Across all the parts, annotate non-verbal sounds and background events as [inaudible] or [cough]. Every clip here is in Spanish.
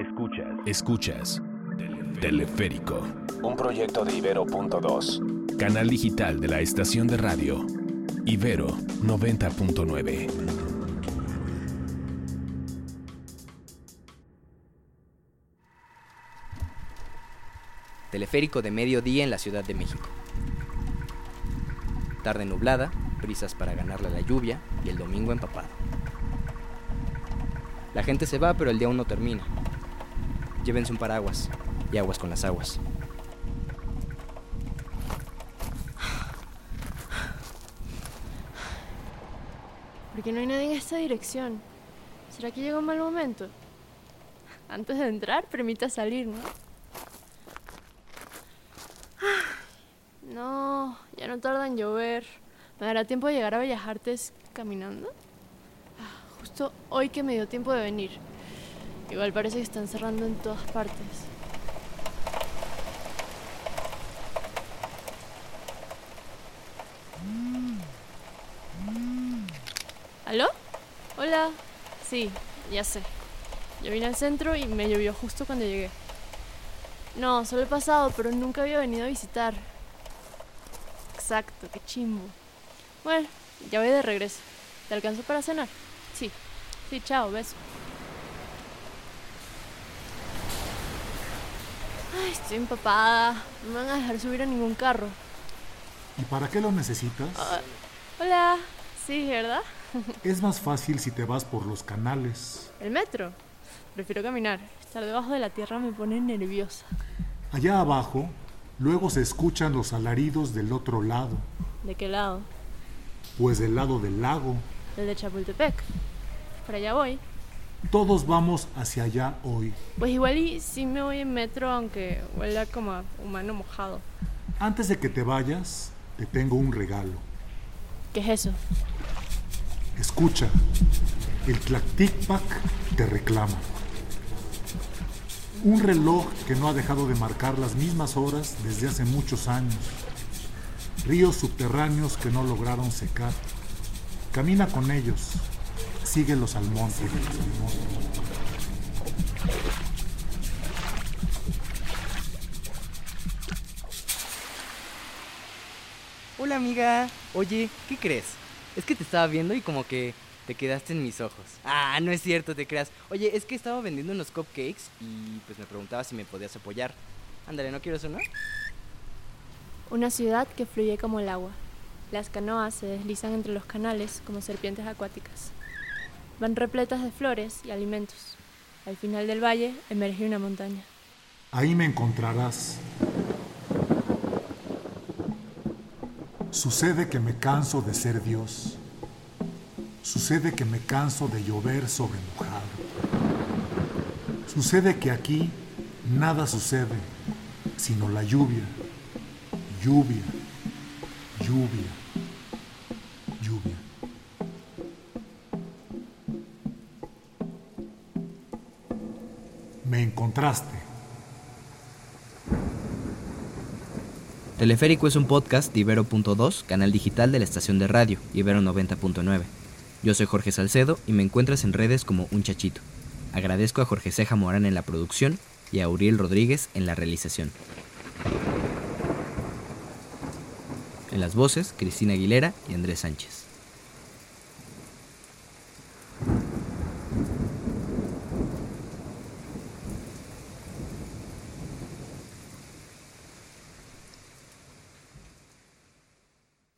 Escuchas. Escuchas. Teleférico. Un proyecto de Ibero.2. Canal digital de la estación de radio. Ibero 90.9. Teleférico de mediodía en la Ciudad de México. Tarde nublada, prisas para ganarle a la lluvia y el domingo empapado. La gente se va, pero el día aún no termina. Llévense un paraguas y aguas con las aguas. ¿Por qué no hay nadie en esta dirección? ¿Será que llega un mal momento? Antes de entrar, permita salir, ¿no? No, ya no tarda en llover. ¿Me dará tiempo de llegar a Bellas Artes caminando? Ah, Justo hoy que me dio tiempo de venir. Igual parece que están cerrando en todas partes. ¿Aló? Hola. Sí, ya sé. Yo vine al centro y me llovió justo cuando llegué. No, solo he pasado, pero nunca había venido a visitar. Exacto, qué chimbo. Bueno, ya voy de regreso. ¿Te alcanzo para cenar? Sí. Sí, chao, beso. Ay, estoy empapada. No me van a dejar subir a ningún carro. ¿Y para qué lo necesitas? Ah, hola. Sí, ¿verdad? [laughs] Es más fácil si te vas por los canales. ¿El metro? Prefiero caminar. Estar debajo de la tierra me pone nerviosa. Allá abajo, luego se escuchan los alaridos del otro lado, ¿De qué lado? pues del lado del lago. El de Chapultepec. Para allá voy. Todos vamos hacia allá hoy. Pues igual y sí me voy en metro, aunque huela como a humano mojado. Antes de que te vayas, te tengo un regalo. ¿Qué es eso? Escucha, el Tlactic-Pac te reclama. Un reloj que no ha dejado de marcar las mismas horas desde hace muchos años. Ríos subterráneos que no lograron secar. Camina con ellos. Síguelos al monte. Hola amiga. Oye, ¿qué crees? Es que te estaba viendo y como que te quedaste en mis ojos. Ah, no es cierto, te creas. Oye, es que estaba vendiendo unos cupcakes y pues me preguntaba si me podías apoyar. Ándale, ¿no quieres uno? Una ciudad que fluye como el agua. Las canoas se deslizan entre los canales como serpientes acuáticas. Van repletas de flores y alimentos. Al final del valle emerge una montaña. Ahí me encontrarás. Sucede que me canso de ser Dios. Sucede que me canso de llover sobre mojado. Sucede que aquí nada sucede, sino la lluvia, lluvia, lluvia, lluvia. Me encontraste. Teleférico es un podcast de Ibero.2, canal digital de la estación de radio, Ibero 90.9. Yo soy Jorge Salcedo y me encuentras en redes como Un Chachito. Agradezco a Jorge Ceja Morán en la producción y a Uriel Rodríguez en la realización. En las voces, Cristina Aguilera y Andrés Sánchez.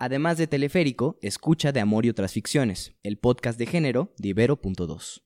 Además de Teleférico, escucha de Amor y otras ficciones, el podcast de género de Ibero.2.